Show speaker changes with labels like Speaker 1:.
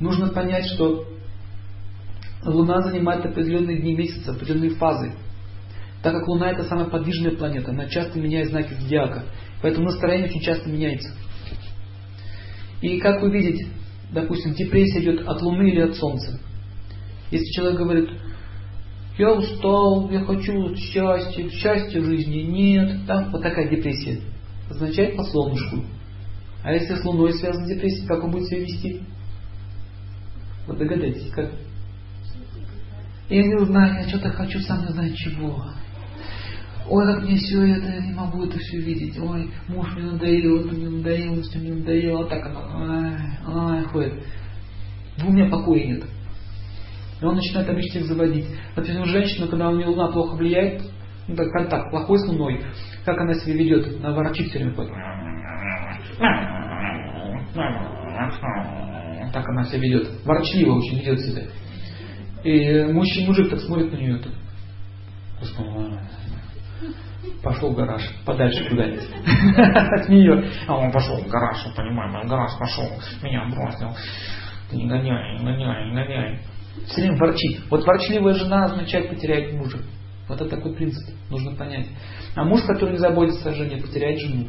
Speaker 1: нужно понять, что Луна занимает определенные дни месяца, определенные фазы. Так как Луна это самая подвижная планета, она часто меняет знаки зодиака, поэтому настроение очень часто меняется. И как вы видите, допустим, депрессия идет от Луны или от Солнца. Если человек говорит, я устал, я хочу счастья, счастья в жизни нет, там вот такая депрессия. Означает по солнышку. А если с Луной связана депрессия, как он будет себя вести? Вот догадайтесь, как? Я не знаю, я что-то хочу, сам не знаю чего. Ой, как мне все это, не могу это все видеть. Ой, муж мне надоел, это мне надоело, все мне надоело. А так она, ай, ай, ходит. В уме покоя нет. И он начинает обычно их заводить. Например, женщина, когда у нее луна плохо влияет, ну, так, контакт плохой с луной, как она себя ведет? Она ворчит все время ходит. Так она себя ведет. Ворчливо очень ведет себя. И мужчина, мужик так смотрит на нее. Так, пошел в гараж, подальше куда-нибудь от нее. А он пошел в гараж, понимаем, в гараж пошел, меня бросил. Ты не гоняй, не гоняй, не гоняй. Все время ворчит. Вот ворчливая жена означает потерять мужа. Вот это такой принцип, нужно понять. А муж, который не заботится о жене, потеряет жену.